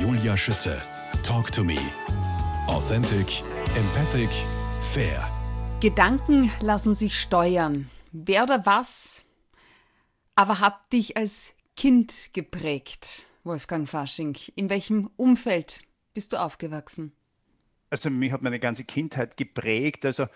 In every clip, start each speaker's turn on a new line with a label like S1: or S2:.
S1: Julia Schütze. Talk to me. Authentic, empathic, fair.
S2: Gedanken lassen sich steuern. Wer oder was aber hat dich als Kind geprägt, Wolfgang Fasching? In welchem Umfeld bist du aufgewachsen?
S3: Also mich hat meine ganze Kindheit geprägt. Also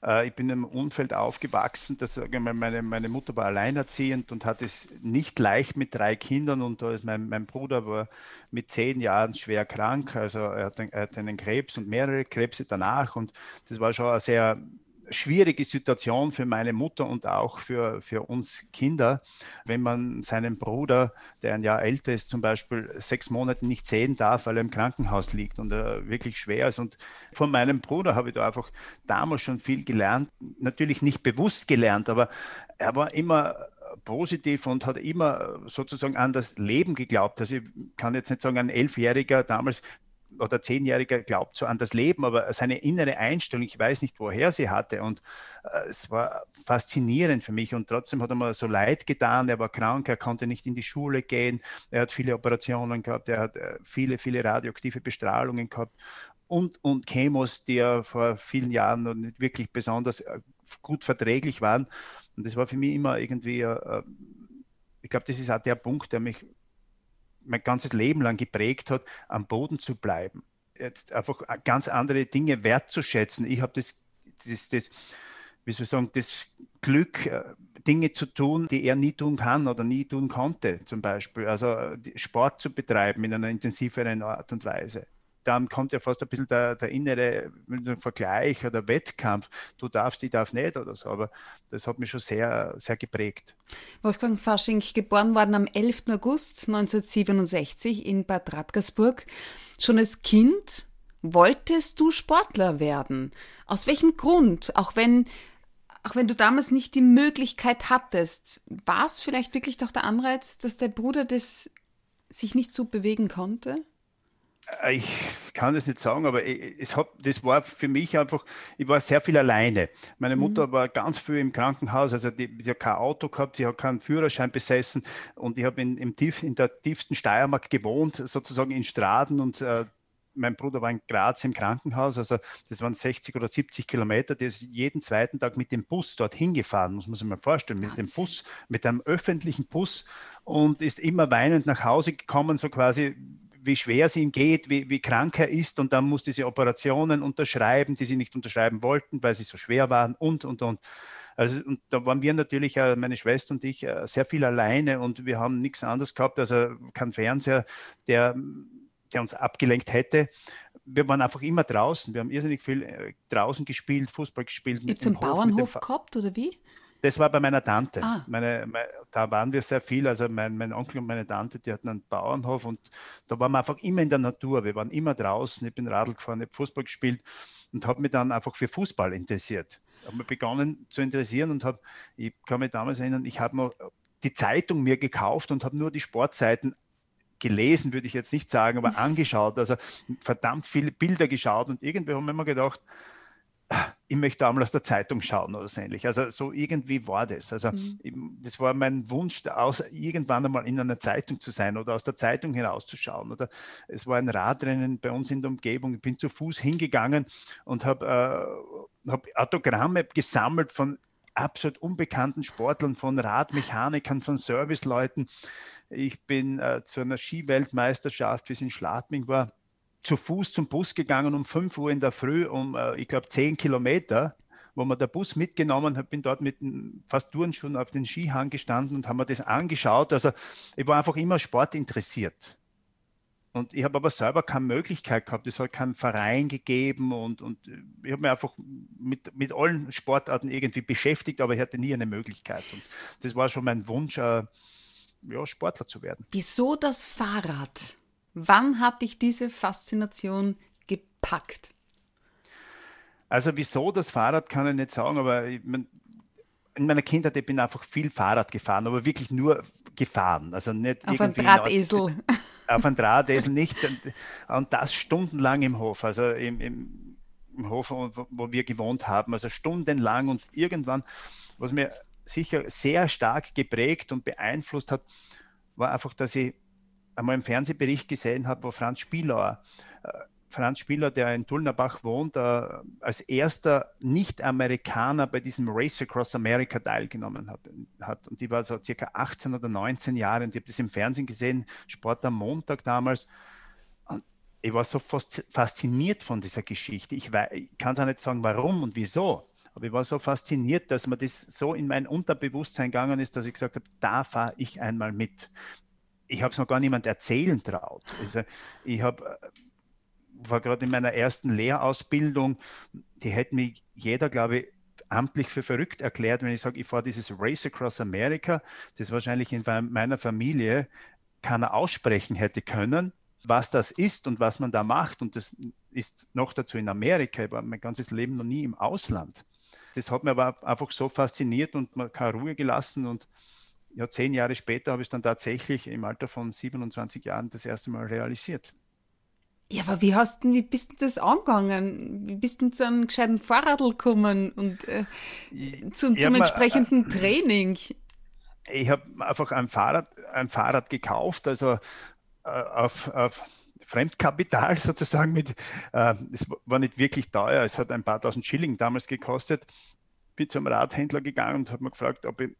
S3: ich bin im Umfeld aufgewachsen, dass meine, meine Mutter war alleinerziehend und hat es nicht leicht mit drei Kindern und da ist mein, mein Bruder war mit zehn Jahren schwer krank, also er hat, er hat einen Krebs und mehrere Krebse danach und das war schon eine sehr schwierige Situation für meine Mutter und auch für, für uns Kinder, wenn man seinen Bruder, der ein Jahr älter ist, zum Beispiel sechs Monate nicht sehen darf, weil er im Krankenhaus liegt und er wirklich schwer ist. Und von meinem Bruder habe ich da einfach damals schon viel gelernt. Natürlich nicht bewusst gelernt, aber er war immer positiv und hat immer sozusagen an das Leben geglaubt. Also ich kann jetzt nicht sagen, ein Elfjähriger damals oder Zehnjähriger glaubt so an das Leben, aber seine innere Einstellung, ich weiß nicht, woher sie hatte. Und äh, es war faszinierend für mich. Und trotzdem hat er mir so leid getan. Er war krank, er konnte nicht in die Schule gehen. Er hat viele Operationen gehabt, er hat äh, viele, viele radioaktive Bestrahlungen gehabt und, und Chemos, die ja vor vielen Jahren noch nicht wirklich besonders äh, gut verträglich waren. Und das war für mich immer irgendwie, äh, ich glaube, das ist auch der Punkt, der mich mein ganzes Leben lang geprägt hat, am Boden zu bleiben. Jetzt einfach ganz andere Dinge wertzuschätzen. Ich habe das, das, das, wie soll ich sagen, das Glück, äh, Dinge zu tun, die er nie tun kann oder nie tun konnte, zum Beispiel. Also Sport zu betreiben in einer intensiveren Art und Weise dann kommt ja fast ein bisschen der, der innere Vergleich oder Wettkampf. Du darfst, ich darf nicht oder so. Aber das hat mich schon sehr, sehr geprägt.
S2: Wolfgang Fasching, geboren worden am 11. August 1967 in Bad Radkersburg. Schon als Kind wolltest du Sportler werden. Aus welchem Grund? Auch wenn auch wenn du damals nicht die Möglichkeit hattest, war es vielleicht wirklich doch der Anreiz, dass der Bruder das sich nicht so bewegen konnte?
S3: Äh, ich kann das nicht sagen, aber es hat, das war für mich einfach, ich war sehr viel alleine. Meine mhm. Mutter mhm. war ganz viel im Krankenhaus, also die, die, hat kein Auto gehabt, sie hat keinen Führerschein besessen und ich habe in, im tief, in der tiefsten Steiermark gewohnt, sozusagen in Straden und äh, mein Bruder war in Graz im Krankenhaus, also das waren 60 oder 70 Kilometer, der ist jeden zweiten Tag mit dem Bus dorthin gefahren, muss man sich mal vorstellen, mit Wahnsinn. dem Bus, mit einem öffentlichen Bus und ist immer weinend nach Hause gekommen, so quasi wie schwer es ihm geht, wie, wie krank er ist und dann musste sie Operationen unterschreiben, die sie nicht unterschreiben wollten, weil sie so schwer waren und, und, und. Also, und da waren wir natürlich, äh, meine Schwester und ich, äh, sehr viel alleine und wir haben nichts anderes gehabt, also kein Fernseher, der, der uns abgelenkt hätte. Wir waren einfach immer draußen. Wir haben irrsinnig viel äh, draußen gespielt, Fußball gespielt.
S2: Gibt es einen Bauernhof gehabt oder wie?
S3: Das war bei meiner Tante. Ah. Meine, meine, da waren wir sehr viel. Also mein, mein, Onkel und meine Tante, die hatten einen Bauernhof und da waren wir einfach immer in der Natur. Wir waren immer draußen. Ich bin Radl gefahren, habe Fußball gespielt und habe mich dann einfach für Fußball interessiert. Ich habe mich begonnen zu interessieren und habe, ich kann mich damals erinnern, ich habe mir die Zeitung mir gekauft und habe nur die Sportseiten gelesen, würde ich jetzt nicht sagen, aber angeschaut. Also verdammt viele Bilder geschaut und irgendwie haben wir immer gedacht, ich möchte einmal aus der Zeitung schauen oder so ähnlich. Also so irgendwie war das. Also mhm. das war mein Wunsch, aus, irgendwann einmal in einer Zeitung zu sein oder aus der Zeitung herauszuschauen. Oder es war ein Radrennen bei uns in der Umgebung. Ich bin zu Fuß hingegangen und habe äh, hab Autogramme gesammelt von absolut unbekannten Sportlern, von Radmechanikern, von Serviceleuten. Ich bin äh, zu einer Skiweltmeisterschaft, wie es in Schladming war, zu Fuß zum Bus gegangen um 5 Uhr in der Früh, um, äh, ich glaube, 10 Kilometer, wo man der Bus mitgenommen hat, bin dort mit fast Turnschuhen auf den Skihang gestanden und haben mir das angeschaut. Also ich war einfach immer sportinteressiert. Und ich habe aber selber keine Möglichkeit gehabt. Es hat keinen Verein gegeben und, und ich habe mich einfach mit, mit allen Sportarten irgendwie beschäftigt, aber ich hatte nie eine Möglichkeit. Und das war schon mein Wunsch, äh, ja, Sportler zu werden.
S2: Wieso das Fahrrad? Wann hat dich diese Faszination gepackt?
S3: Also wieso das Fahrrad kann ich nicht sagen, aber ich mein, in meiner Kindheit ich bin einfach viel Fahrrad gefahren, aber wirklich nur gefahren, also nicht
S2: auf einen Drahtesel.
S3: Auf einen Drahtesel nicht und, und, das stundenlang im Hof, also im, im, im Hof, wo, wo wir gewohnt haben, also stundenlang und irgendwann, was mir sicher sehr stark geprägt und beeinflusst hat, war einfach, dass ich einmal im Fernsehbericht gesehen habe, wo Franz Spielauer äh, Franz Spieler, der in Tullnerbach wohnt, äh, als erster Nicht-Amerikaner bei diesem Race Across America teilgenommen hat, hat. Und die war so circa 18 oder 19 Jahre und ich habe das im Fernsehen gesehen, Sport am Montag damals. Und ich war so fasziniert von dieser Geschichte. Ich, ich kann es auch nicht sagen, warum und wieso. Aber ich war so fasziniert, dass mir das so in mein Unterbewusstsein gegangen ist, dass ich gesagt habe, da fahre ich einmal mit. Ich habe es noch gar niemand erzählen traut. Also ich habe war gerade in meiner ersten Lehrausbildung, die hätten mich jeder, glaube ich, amtlich für verrückt erklärt, wenn ich sage, ich fahre dieses Race Across America, das wahrscheinlich in meiner Familie keiner aussprechen hätte können, was das ist und was man da macht. Und das ist noch dazu in Amerika. Ich war mein ganzes Leben noch nie im Ausland. Das hat mir aber einfach so fasziniert und man keine Ruhe gelassen. Und ja, zehn Jahre später habe ich es dann tatsächlich im Alter von 27 Jahren das erste Mal realisiert.
S2: Ja, aber wie hast du, wie bist du das angegangen? Wie bist du zu einem gescheiten Fahrradl gekommen und äh, zum, zum entsprechenden mal, äh, Training?
S3: Ich habe einfach ein Fahrrad, ein Fahrrad gekauft, also äh, auf, auf Fremdkapital sozusagen mit, äh, es war nicht wirklich teuer, es hat ein paar tausend Schilling damals gekostet. Bin zum Radhändler gegangen und habe mir gefragt, ob ich,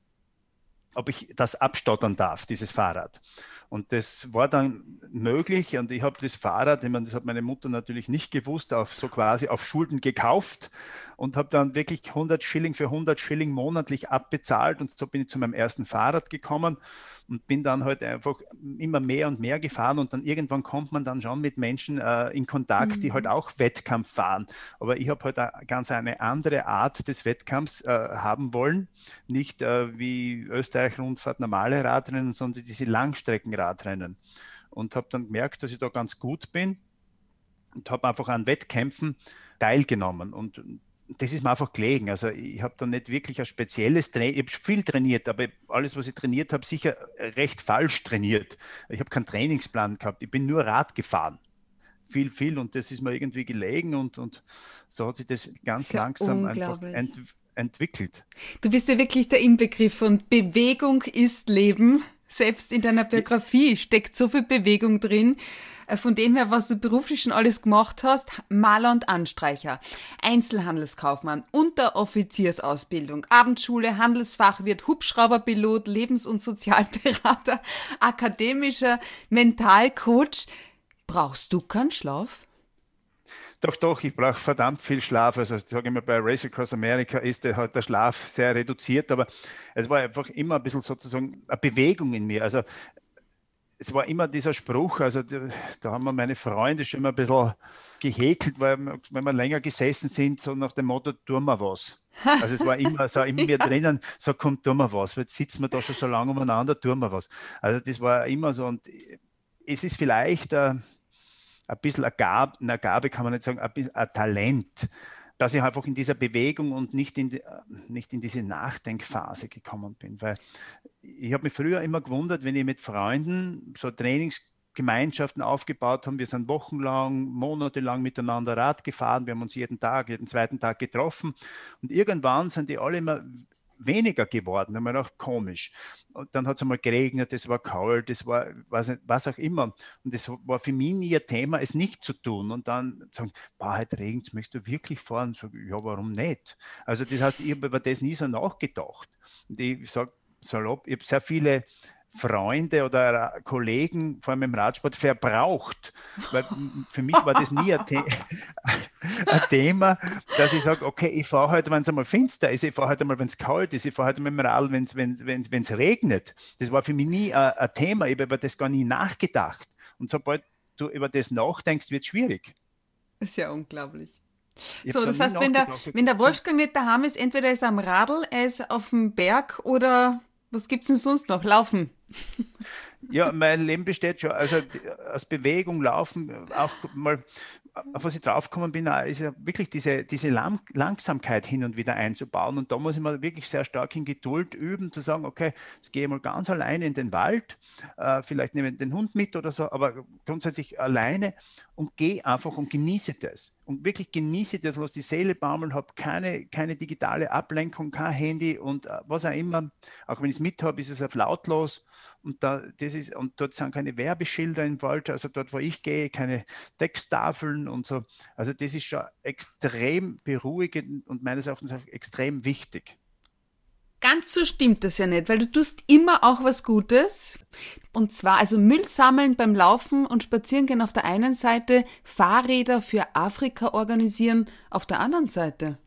S3: ob ich das abstottern darf, dieses Fahrrad. Und das war dann möglich und ich habe das Fahrrad, ich meine, das hat meine Mutter natürlich nicht gewusst, auf, so quasi auf Schulden gekauft und habe dann wirklich 100 Schilling für 100 Schilling monatlich abbezahlt und so bin ich zu meinem ersten Fahrrad gekommen und bin dann halt einfach immer mehr und mehr gefahren und dann irgendwann kommt man dann schon mit Menschen äh, in Kontakt, mhm. die halt mhm. auch Wettkampf fahren. Aber ich habe halt eine, ganz eine andere Art des Wettkampfs äh, haben wollen, nicht äh, wie Österreich-Rundfahrt normale Radrennen, sondern diese Langstreckenradrennen. Und habe dann gemerkt, dass ich da ganz gut bin und habe einfach an Wettkämpfen teilgenommen. Und das ist mir einfach gelegen. Also ich habe da nicht wirklich ein spezielles Training, ich habe viel trainiert, aber alles, was ich trainiert habe, sicher recht falsch trainiert. Ich habe keinen Trainingsplan gehabt, ich bin nur Rad gefahren. Viel, viel und das ist mir irgendwie gelegen und, und so hat sich das ganz ja langsam einfach ent, entwickelt.
S2: Du bist ja wirklich der Inbegriff von Bewegung ist Leben. Selbst in deiner Biografie steckt so viel Bewegung drin. Äh, von dem her, was du beruflich schon alles gemacht hast, Maler und Anstreicher, Einzelhandelskaufmann, Unteroffiziersausbildung, Abendschule, Handelsfachwirt, Hubschrauberpilot, Lebens- und Sozialberater, akademischer Mentalcoach. Brauchst du keinen Schlaf?
S3: Doch, doch, ich brauche verdammt viel Schlaf. Also sage ich mal, bei Race Across America ist der, halt der Schlaf sehr reduziert, aber es war einfach immer ein bisschen sozusagen eine Bewegung in mir. Also es war immer dieser Spruch, also da haben wir meine Freunde schon immer ein bisschen gehäkelt, weil wenn wir länger gesessen sind, so nach dem Motto, tun wir was. Also es war immer so in mir drinnen, so kommt, tun wir was. Jetzt sitzen wir da schon so lange umeinander, tun wir was. Also das war immer so und es ist vielleicht äh, ein bisschen eine Gabe, eine Gabe kann man nicht sagen, ein, ein Talent, dass ich einfach in dieser Bewegung und nicht in, nicht in diese Nachdenkphase gekommen bin. Weil ich habe mich früher immer gewundert, wenn ich mit Freunden so Trainingsgemeinschaften aufgebaut haben. Wir sind wochenlang, monatelang miteinander Rad gefahren. Wir haben uns jeden Tag, jeden zweiten Tag getroffen. Und irgendwann sind die alle immer weniger geworden. Da haben wir auch komisch. Und dann hat es einmal geregnet, es war kalt, es war was, was auch immer. Und es war für mich nie ein Thema, es nicht zu tun. Und dann sagen, heute regnet es, möchtest du wirklich fahren? Sag, ja, warum nicht? Also das heißt, ich habe über das nie so nachgedacht. Und ich sage salopp, ich habe sehr viele Freunde oder Kollegen, vor allem im Radsport, verbraucht. Weil für mich war das nie ein, The ein Thema, dass ich sage, okay, ich fahre heute, wenn es einmal finster ist, ich fahre heute einmal, wenn es kalt ist, ich fahre heute mit dem Rad, wenn es wenn, wenn, regnet. Das war für mich nie ein, ein Thema, ich habe über das gar nie nachgedacht. Und sobald du über das nachdenkst, wird es schwierig.
S2: Das ist ja unglaublich. so, das heißt, wenn der, wenn der Wolfgang nicht daheim ist, entweder ist er am Radl, er ist auf dem Berg oder was gibt es denn sonst noch? Laufen.
S3: Ja, mein Leben besteht schon, also aus Bewegung, Laufen, auch mal auf was ich draufgekommen bin, ist ja wirklich diese, diese Lang Langsamkeit hin und wieder einzubauen. Und da muss ich mal wirklich sehr stark in Geduld üben, zu sagen, okay, jetzt gehe ich mal ganz alleine in den Wald, äh, vielleicht nehme ich den Hund mit oder so, aber grundsätzlich alleine und gehe einfach und genieße das. Und wirklich genieße das, was die Seele baumeln, habe keine, keine digitale Ablenkung, kein Handy und äh, was auch immer. Auch wenn ich es mit habe, ist es auf lautlos und, da, das ist, und dort sind keine Werbeschilder im Wald, also dort, wo ich gehe, keine Texttafeln und so. Also das ist schon extrem beruhigend und meines Erachtens auch extrem wichtig.
S2: Ganz so stimmt das ja nicht, weil du tust immer auch was Gutes. Und zwar also Müll sammeln beim Laufen und Spazierengehen auf der einen Seite, Fahrräder für Afrika organisieren auf der anderen Seite.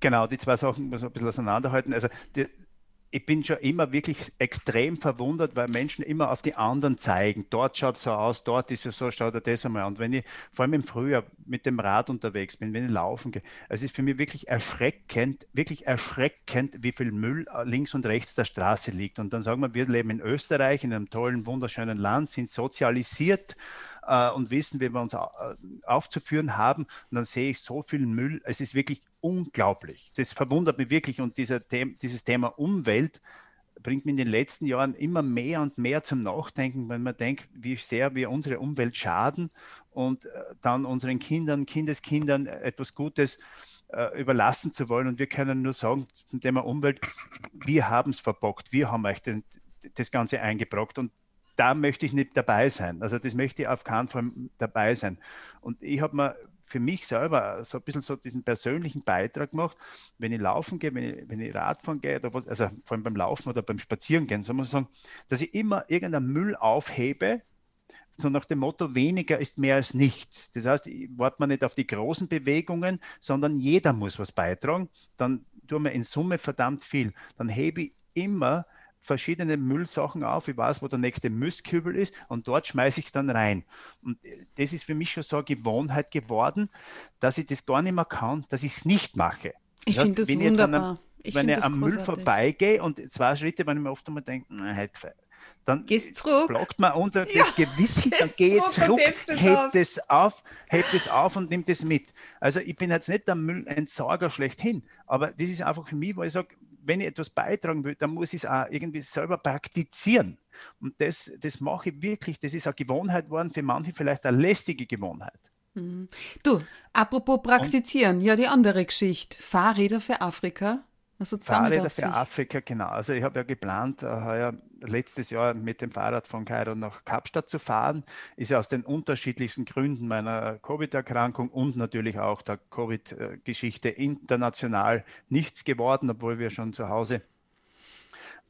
S3: Genau, die zwei Sachen muss man ein bisschen auseinanderhalten. Also die, ich bin schon immer wirklich extrem verwundert, weil Menschen immer auf die anderen zeigen. Dort schaut es so aus, dort ist es so, schaut er das einmal. Und wenn ich vor allem im Frühjahr mit dem Rad unterwegs bin, wenn ich laufen gehe, es ist für mich wirklich erschreckend, wirklich erschreckend, wie viel Müll links und rechts der Straße liegt. Und dann sagen wir, wir leben in Österreich, in einem tollen, wunderschönen Land, sind sozialisiert äh, und wissen, wie wir uns äh, aufzuführen haben. Und dann sehe ich so viel Müll. Es ist wirklich unglaublich. Das verwundert mich wirklich. Und dieser, dieses Thema Umwelt bringt mich in den letzten Jahren immer mehr und mehr zum Nachdenken, wenn man denkt, wie sehr wir unsere Umwelt schaden und äh, dann unseren Kindern, Kindeskindern etwas Gutes äh, überlassen zu wollen. Und wir können nur sagen zum Thema Umwelt, wir haben es verbockt, wir haben euch den, das Ganze eingebrockt. Und da möchte ich nicht dabei sein. Also das möchte ich auf keinen Fall dabei sein. Und ich habe mir für mich selber so ein bisschen so diesen persönlichen Beitrag gemacht, wenn ich laufen gehe, wenn ich, wenn ich Radfahren gehe, oder was, also vor allem beim Laufen oder beim Spazierengehen, so muss ich sagen, dass ich immer irgendeinen Müll aufhebe, so nach dem Motto, weniger ist mehr als nichts. Das heißt, ich warte mal nicht auf die großen Bewegungen, sondern jeder muss was beitragen. Dann tun wir in Summe verdammt viel. Dann hebe ich immer verschiedene Müllsachen auf. Ich weiß, wo der nächste Mistkübel ist und dort schmeiße ich es dann rein. Und das ist für mich schon so eine Gewohnheit geworden, dass ich das gar nicht mehr kann, dass ich es nicht mache.
S2: Ich finde das wunderbar.
S3: Ich wenn ich am Müll vorbeigehe und zwei Schritte, wenn ich mir oft einmal denke, nein, halt dann
S2: Gehst zurück.
S3: blockt man unter ja, das Gewissen, dann gehe ich zurück, hebt es auf, hebt es auf und nimmt es mit. Also ich bin jetzt nicht der Müllentsorger schlechthin, aber das ist einfach für mich, wo ich sage, wenn ich etwas beitragen will, dann muss ich es auch irgendwie selber praktizieren. Und das, das mache ich wirklich, das ist eine Gewohnheit geworden, für manche vielleicht eine lästige Gewohnheit.
S2: Mhm. Du, apropos praktizieren, Und, ja, die andere Geschichte. Fahrräder für Afrika.
S3: Also Fahrräder für Afrika, genau. Also ich habe ja geplant, äh, heuer, letztes Jahr mit dem Fahrrad von Kairo nach Kapstadt zu fahren. Ist ja aus den unterschiedlichsten Gründen meiner Covid-Erkrankung und natürlich auch der Covid-Geschichte international nichts geworden, obwohl wir schon zu Hause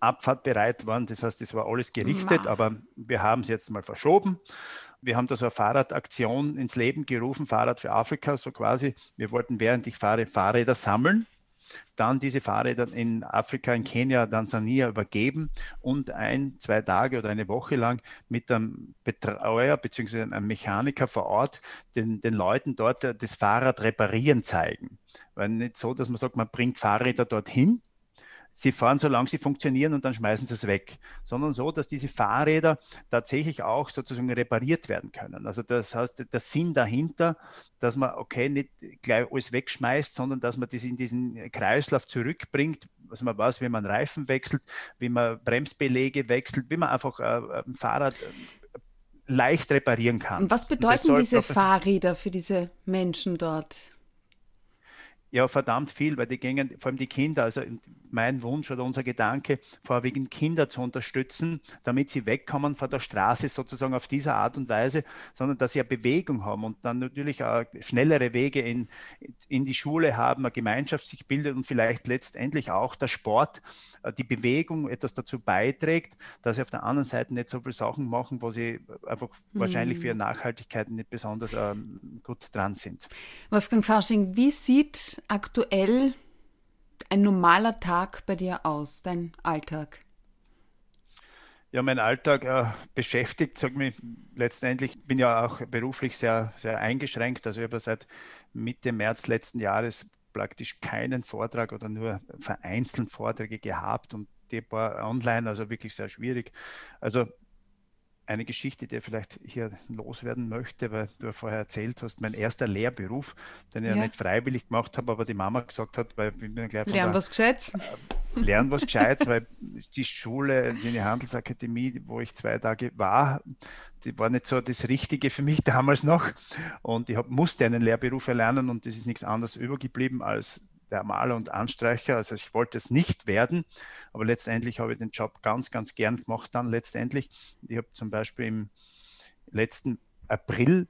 S3: abfahrtbereit waren. Das heißt, es war alles gerichtet, wow. aber wir haben es jetzt mal verschoben. Wir haben da so eine Fahrradaktion ins Leben gerufen, Fahrrad für Afrika, so quasi. Wir wollten, während ich fahre, Fahrräder sammeln dann diese Fahrräder in Afrika, in Kenia, Tansania übergeben und ein, zwei Tage oder eine Woche lang mit einem Betreuer bzw. einem Mechaniker vor Ort den, den Leuten dort das Fahrrad reparieren zeigen. Weil nicht so, dass man sagt, man bringt Fahrräder dorthin, sie fahren, solange sie funktionieren und dann schmeißen sie es weg, sondern so, dass diese Fahrräder tatsächlich auch sozusagen repariert werden können. Also das heißt, der Sinn dahinter, dass man, okay, nicht gleich alles wegschmeißt, sondern dass man das in diesen Kreislauf zurückbringt, was man weiß, wie man Reifen wechselt, wie man Bremsbeläge wechselt, wie man einfach äh, ein Fahrrad äh, leicht reparieren kann.
S2: Was bedeuten diese Fahrräder für diese Menschen dort?
S3: Ja, verdammt viel, weil die gingen, vor allem die Kinder, also mein Wunsch oder unser Gedanke, vorwiegend Kinder zu unterstützen, damit sie wegkommen von der Straße sozusagen auf diese Art und Weise, sondern dass sie eine Bewegung haben und dann natürlich auch schnellere Wege in, in die Schule haben, eine Gemeinschaft sich bildet und vielleicht letztendlich auch der Sport, äh, die Bewegung etwas dazu beiträgt, dass sie auf der anderen Seite nicht so viele Sachen machen, wo sie einfach mhm. wahrscheinlich für ihre Nachhaltigkeit nicht besonders ähm, gut dran sind.
S2: Wolfgang Fasching, wie sieht aktuell ein normaler Tag bei dir aus, dein Alltag?
S3: Ja, mein Alltag äh, beschäftigt, sag mich letztendlich, bin ja auch beruflich sehr, sehr eingeschränkt. Also ich habe seit Mitte März letzten Jahres praktisch keinen Vortrag oder nur vereinzelt Vorträge gehabt und die paar online, also wirklich sehr schwierig. Also eine Geschichte, die ich vielleicht hier loswerden möchte, weil du ja vorher erzählt hast, mein erster Lehrberuf, den ich ja. nicht freiwillig gemacht habe, aber die Mama gesagt hat, weil ich bin
S2: gleich Lernen was Gescheites.
S3: Äh, lernen was Gescheites, weil die Schule, die Handelsakademie, wo ich zwei Tage war, die war nicht so das Richtige für mich damals noch. Und ich hab, musste einen Lehrberuf erlernen und das ist nichts anderes übergeblieben als der Maler und Anstreicher. Also ich wollte es nicht werden, aber letztendlich habe ich den Job ganz, ganz gern gemacht dann letztendlich. Ich habe zum Beispiel im letzten April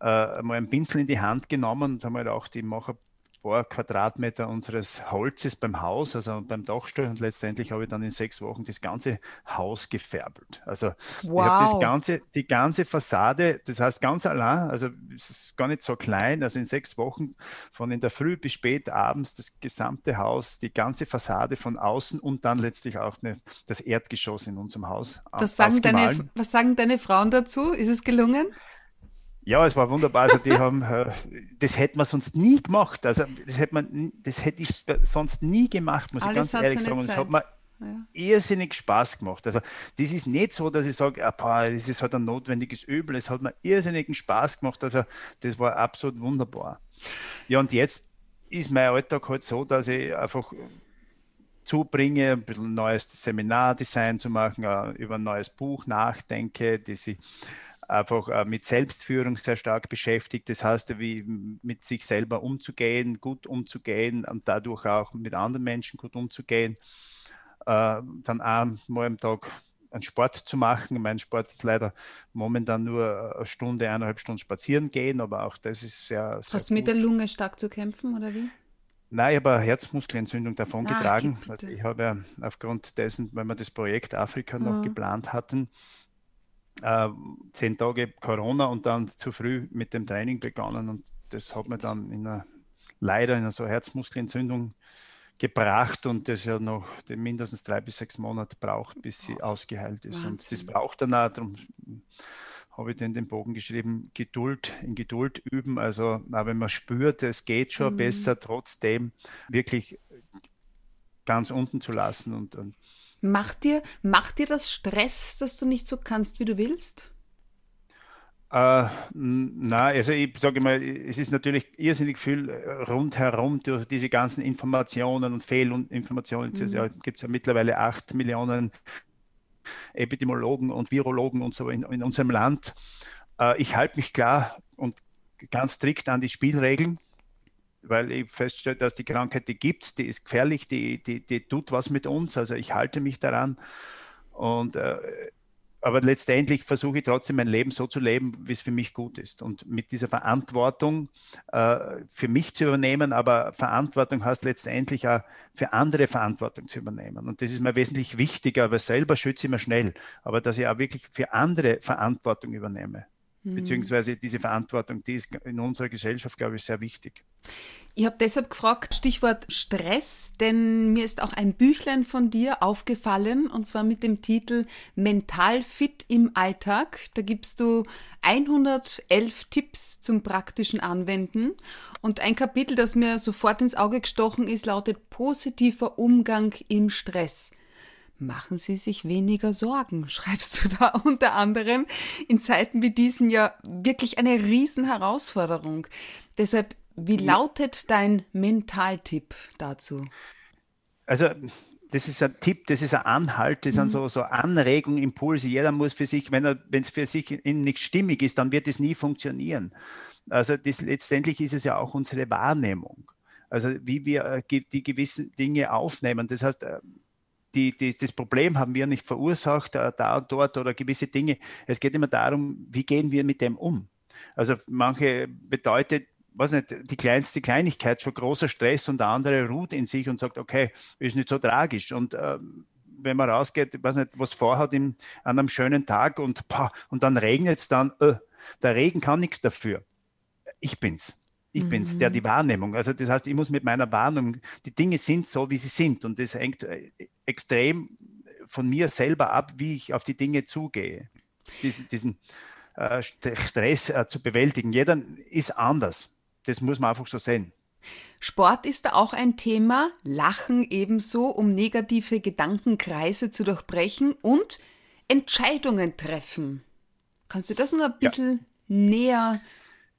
S3: äh, mal einen Pinsel in die Hand genommen und habe halt auch die Macher paar Quadratmeter unseres Holzes beim Haus, also beim Dachstuhl und letztendlich habe ich dann in sechs Wochen das ganze Haus gefärbelt. Also wow. ich habe das ganze, die ganze Fassade, das heißt ganz allein, also es ist gar nicht so klein, also in sechs Wochen von in der Früh bis spät abends das gesamte Haus, die ganze Fassade von außen und dann letztlich auch eine, das Erdgeschoss in unserem Haus.
S2: Das sagen deine, was sagen deine Frauen dazu? Ist es gelungen?
S3: Ja, es war wunderbar. Also die haben, äh, das hätte man sonst nie gemacht. Also das hätte man, das hätte ich sonst nie gemacht, muss Alles ich ganz ehrlich sagen. Es hat mir ja. irrsinnig Spaß gemacht. Also das ist nicht so, dass ich sage, ah, das ist halt ein notwendiges Übel. Es hat mir irrsinnigen Spaß gemacht. Also das war absolut wunderbar. Ja, und jetzt ist mein Alltag halt so, dass ich einfach zubringe, ein bisschen neues Seminardesign zu machen, äh, über ein neues Buch nachdenke, das ich einfach äh, mit Selbstführung sehr stark beschäftigt. Das heißt, wie mit sich selber umzugehen, gut umzugehen und dadurch auch mit anderen Menschen gut umzugehen. Äh, dann einmal am Tag einen Sport zu machen. Mein Sport ist leider momentan nur eine Stunde, eineinhalb Stunden spazieren gehen, aber auch das ist sehr. sehr
S2: Hast du mit der Lunge stark zu kämpfen oder wie?
S3: Nein, ich habe eine Herzmuskelentzündung davon Ach, getragen. Also ich habe ja aufgrund dessen, weil wir das Projekt Afrika noch mhm. geplant hatten, äh, zehn Tage Corona und dann zu früh mit dem Training begonnen und das hat mir dann in einer, leider in einer so Herzmuskelentzündung gebracht und das ja noch mindestens drei bis sechs Monate braucht, bis sie ausgeheilt ist. Wahnsinn. Und das braucht dann auch, darum habe ich den, den Bogen geschrieben, Geduld, in Geduld üben. Also wenn man spürt, es geht schon mhm. besser, trotzdem wirklich ganz unten zu lassen und, und
S2: Macht dir, macht dir das Stress, dass du nicht so kannst, wie du willst?
S3: Äh, na, also ich sage mal, es ist natürlich irrsinnig viel äh, rundherum durch diese ganzen Informationen und Fehlinformationen. Mhm. Ja, gibt es ja mittlerweile acht Millionen Epidemiologen und Virologen und so in, in unserem Land. Äh, ich halte mich klar und ganz strikt an die Spielregeln weil ich feststelle, dass die Krankheit, die gibt es, die ist gefährlich, die, die, die tut was mit uns. Also ich halte mich daran. Und, äh, aber letztendlich versuche ich trotzdem mein Leben so zu leben, wie es für mich gut ist. Und mit dieser Verantwortung äh, für mich zu übernehmen, aber Verantwortung heißt letztendlich auch für andere Verantwortung zu übernehmen. Und das ist mir wesentlich wichtiger, weil selber schütze ich mir schnell, aber dass ich auch wirklich für andere Verantwortung übernehme. Mhm. Beziehungsweise diese Verantwortung, die ist in unserer Gesellschaft, glaube ich, sehr wichtig.
S2: Ich habe deshalb gefragt, Stichwort Stress, denn mir ist auch ein Büchlein von dir aufgefallen, und zwar mit dem Titel Mental fit im Alltag. Da gibst du 111 Tipps zum praktischen Anwenden. Und ein Kapitel, das mir sofort ins Auge gestochen ist, lautet positiver Umgang im Stress. Machen Sie sich weniger Sorgen, schreibst du da unter anderem. In Zeiten wie diesen ja wirklich eine Riesenherausforderung. Deshalb, wie lautet dein Mentaltipp dazu?
S3: Also, das ist ein Tipp, das ist ein Anhalt, das sind mhm. so, so Anregungen, Impulse. Jeder muss für sich, wenn es für sich nicht stimmig ist, dann wird es nie funktionieren. Also das, letztendlich ist es ja auch unsere Wahrnehmung. Also wie wir äh, die gewissen Dinge aufnehmen. Das heißt, äh, die, die, das Problem haben wir nicht verursacht, äh, da und dort oder gewisse Dinge. Es geht immer darum, wie gehen wir mit dem um. Also manche bedeutet, was nicht, die kleinste Kleinigkeit schon großer Stress und der andere ruht in sich und sagt, okay, ist nicht so tragisch. Und äh, wenn man rausgeht, weiß nicht, was vorhat in, an einem schönen Tag und, und dann regnet es dann, äh, der Regen kann nichts dafür. Ich bin's. Ich mhm. bin's, der die Wahrnehmung. Also das heißt, ich muss mit meiner Wahrnehmung, die Dinge sind so, wie sie sind. Und das hängt äh, extrem von mir selber ab, wie ich auf die Dinge zugehe. Diesen, diesen äh, Stress äh, zu bewältigen. Jeder ist anders. Das muss man einfach so sehen.
S2: Sport ist da auch ein Thema, Lachen ebenso, um negative Gedankenkreise zu durchbrechen und Entscheidungen treffen. Kannst du das noch ein bisschen ja. näher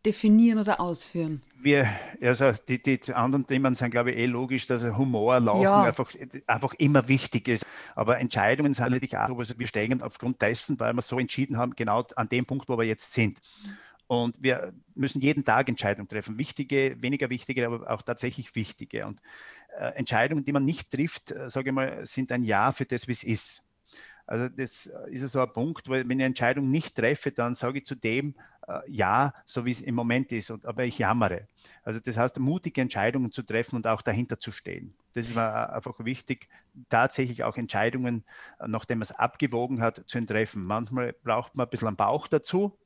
S2: definieren oder ausführen?
S3: Wir, also die, die anderen Themen sind, glaube ich, eh logisch, dass Humor, Lachen ja. einfach, einfach immer wichtig ist. Aber Entscheidungen sind natürlich auch, also wir steigen aufgrund dessen, weil wir so entschieden haben, genau an dem Punkt, wo wir jetzt sind. Und wir müssen jeden Tag Entscheidungen treffen. Wichtige, weniger wichtige, aber auch tatsächlich wichtige. Und äh, Entscheidungen, die man nicht trifft, äh, sage ich mal, sind ein Ja für das, wie es ist. Also das ist so ein Punkt, weil wenn ich eine Entscheidung nicht treffe, dann sage ich zu dem äh, Ja, so wie es im Moment ist, und, aber ich jammere. Also das heißt, mutige Entscheidungen zu treffen und auch dahinter zu stehen. Das ist mir einfach wichtig, tatsächlich auch Entscheidungen, äh, nachdem man es abgewogen hat, zu treffen. Manchmal braucht man ein bisschen einen Bauch dazu,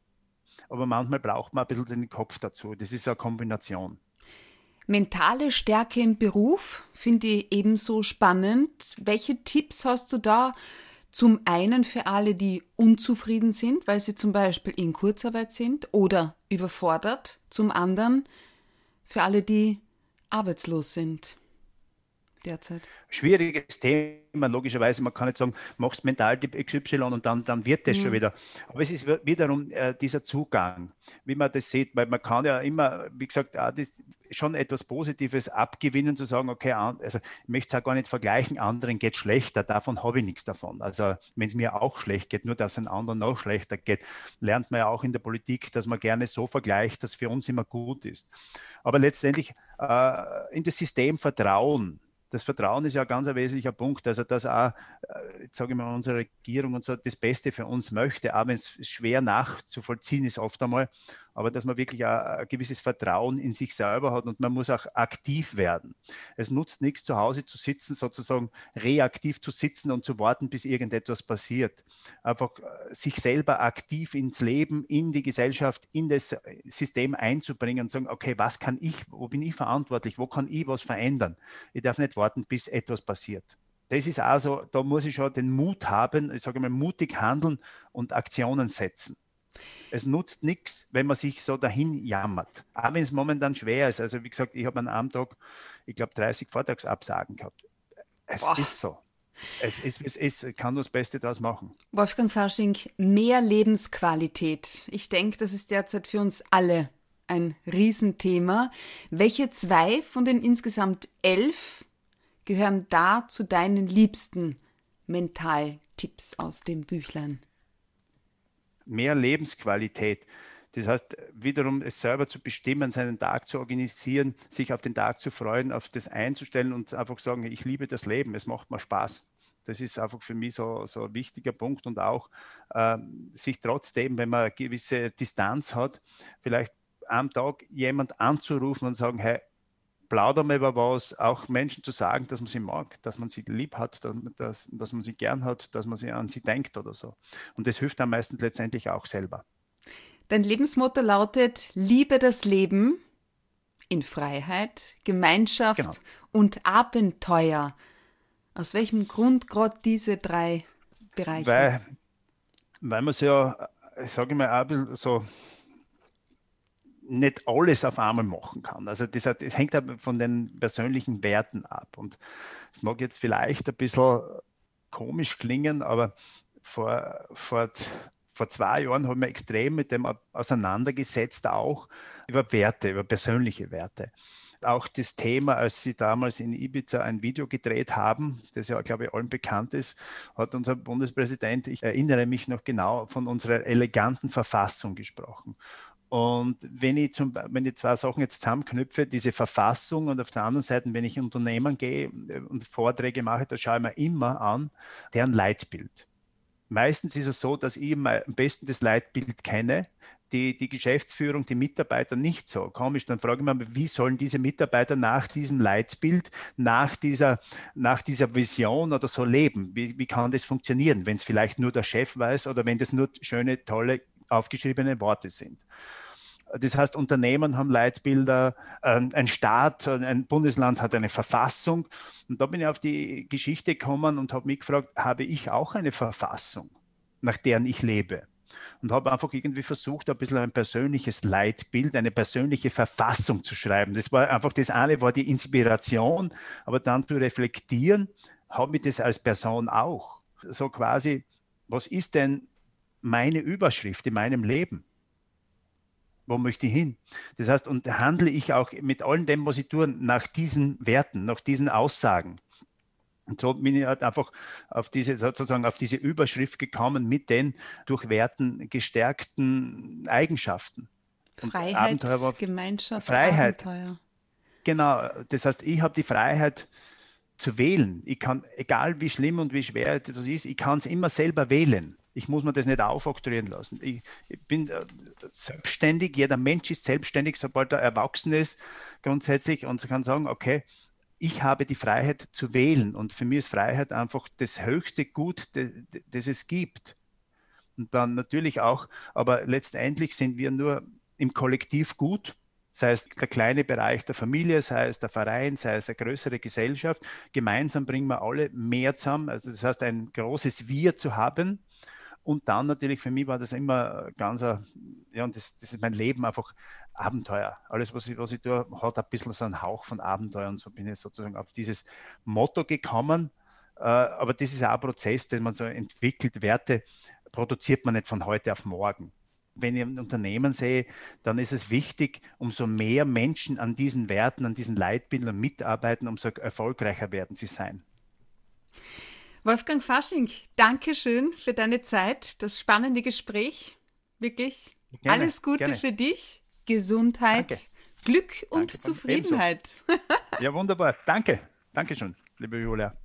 S3: aber manchmal braucht man ein bisschen den Kopf dazu. Das ist eine Kombination.
S2: Mentale Stärke im Beruf finde ich ebenso spannend. Welche Tipps hast du da zum einen für alle, die unzufrieden sind, weil sie zum Beispiel in Kurzarbeit sind oder überfordert. Zum anderen für alle, die arbeitslos sind derzeit.
S3: Schwieriges Thema, logischerweise. Man kann nicht sagen, machst Mentaltyp XY und dann, dann wird das mhm. schon wieder. Aber es ist wiederum äh, dieser Zugang, wie man das sieht, weil man kann ja immer, wie gesagt, auch das, schon etwas Positives abgewinnen, zu sagen, okay, also ich möchte es auch gar nicht vergleichen, anderen geht schlechter, davon habe ich nichts davon. Also wenn es mir auch schlecht geht, nur dass es anderen noch schlechter geht, lernt man ja auch in der Politik, dass man gerne so vergleicht, dass für uns immer gut ist. Aber letztendlich äh, in das System vertrauen, das Vertrauen ist ja ganz ein wesentlicher Punkt. Also, dass auch, äh, sage ich mal, unsere Regierung und so das Beste für uns möchte, auch wenn es schwer nachzuvollziehen ist oft einmal, aber dass man wirklich ein, ein gewisses Vertrauen in sich selber hat und man muss auch aktiv werden. Es nutzt nichts, zu Hause zu sitzen, sozusagen reaktiv zu sitzen und zu warten, bis irgendetwas passiert. Einfach äh, sich selber aktiv ins Leben, in die Gesellschaft, in das System einzubringen und sagen, okay, was kann ich, wo bin ich verantwortlich, wo kann ich was verändern? Ich darf nicht warten, bis etwas passiert das ist also, da muss ich schon den Mut haben, ich sage mal, mutig handeln und Aktionen setzen. Es nutzt nichts, wenn man sich so dahin jammert. Auch wenn es momentan schwer ist. Also wie gesagt, ich habe an einem Tag, ich glaube, 30 Vortragsabsagen gehabt. Es Boah. ist so. Es ist, es ist, kann nur das Beste daraus machen.
S2: Wolfgang Fasching, mehr Lebensqualität. Ich denke, das ist derzeit für uns alle ein Riesenthema. Welche zwei von den insgesamt elf gehören da zu deinen liebsten Mentaltipps aus dem Büchlein?
S3: mehr Lebensqualität. Das heißt, wiederum es selber zu bestimmen, seinen Tag zu organisieren, sich auf den Tag zu freuen, auf das einzustellen und einfach sagen, ich liebe das Leben, es macht mir Spaß. Das ist einfach für mich so, so ein wichtiger Punkt und auch äh, sich trotzdem, wenn man eine gewisse Distanz hat, vielleicht am Tag jemand anzurufen und sagen, hey, plaudern wir über was, auch Menschen zu sagen, dass man sie mag, dass man sie lieb hat, dass, dass man sie gern hat, dass man sie an sie denkt oder so. Und das hilft am meisten letztendlich auch selber.
S2: Dein Lebensmotto lautet, liebe das Leben in Freiheit, Gemeinschaft genau. und Abenteuer. Aus welchem Grund gerade diese drei Bereiche?
S3: Weil, weil man es ja, ich sage mal, ein bisschen so nicht alles auf einmal machen kann. Also das, das hängt von den persönlichen Werten ab. Und es mag jetzt vielleicht ein bisschen komisch klingen, aber vor, vor, vor zwei Jahren haben wir extrem mit dem auseinandergesetzt, auch über Werte, über persönliche Werte. Auch das Thema, als sie damals in Ibiza ein Video gedreht haben, das ja, glaube ich, allen bekannt ist, hat unser Bundespräsident, ich erinnere mich noch genau, von unserer eleganten Verfassung gesprochen. Und wenn ich, zum, wenn ich zwei Sachen jetzt zusammenknüpfe, diese Verfassung und auf der anderen Seite, wenn ich in Unternehmen gehe äh, und Vorträge mache, da schaue ich mir immer an, deren Leitbild. Meistens ist es so, dass ich am besten das Leitbild kenne, die, die Geschäftsführung, die Mitarbeiter nicht so. Komisch, dann frage ich mich, wie sollen diese Mitarbeiter nach diesem Leitbild, nach dieser, nach dieser Vision oder so leben? Wie, wie kann das funktionieren, wenn es vielleicht nur der Chef weiß oder wenn das nur schöne, tolle, aufgeschriebene Worte sind? Das heißt, Unternehmen haben Leitbilder, ähm, ein Staat, ein Bundesland hat eine Verfassung. Und da bin ich auf die Geschichte gekommen und habe mich gefragt, habe ich auch eine Verfassung, nach deren ich lebe? Und habe einfach irgendwie versucht, ein bisschen ein persönliches Leitbild, eine persönliche Verfassung zu schreiben. Das war einfach, das eine war die Inspiration, aber dann zu reflektieren, habe ich das als Person auch. So quasi was ist denn meine Überschrift in meinem Leben? Wo möchte ich hin? Das heißt, und handle ich auch mit allen dem, was ich tue, nach diesen Werten, nach diesen Aussagen. Und so bin ich halt einfach auf diese, sozusagen auf diese Überschrift gekommen mit den durch Werten gestärkten Eigenschaften.
S2: Freiheit, war, Gemeinschaft,
S3: Freiheit. Abenteuer. Genau, das heißt, ich habe die Freiheit zu wählen. Ich kann, egal wie schlimm und wie schwer das ist, ich kann es immer selber wählen. Ich muss mir das nicht aufoktroyieren lassen. Ich, ich, bin äh, selbstständig, jeder Mensch ist selbstständig, sobald er erwachsen ist, grundsätzlich, und kann sagen, okay, ich habe die Freiheit zu wählen. Und für mich ist Freiheit einfach das höchste Gut, das es gibt. Und dann natürlich auch, aber letztendlich sind wir nur im Kollektiv gut, sei es der kleine Bereich der Familie, sei es der Verein, sei es eine größere Gesellschaft. Gemeinsam bringen wir alle mehr zusammen. Also das heißt, ein großes Wir zu haben. Und dann natürlich für mich war das immer ganz, ja, und das, das ist mein Leben einfach Abenteuer. Alles, was ich, was ich tue, hat ein bisschen so einen Hauch von Abenteuer. Und so bin ich sozusagen auf dieses Motto gekommen. Äh, aber das ist auch ein Prozess, den man so entwickelt. Werte produziert man nicht von heute auf morgen wenn ich ein Unternehmen sehe, dann ist es wichtig, umso mehr Menschen an diesen Werten, an diesen Leitbildern mitarbeiten, umso erfolgreicher werden sie sein.
S2: Wolfgang Fasching, danke schön für deine Zeit, das spannende Gespräch. Wirklich. Gerne, Alles Gute gerne. für dich, Gesundheit, danke. Glück und danke, Zufriedenheit.
S3: ja, wunderbar. Danke. Dankeschön, liebe Julia.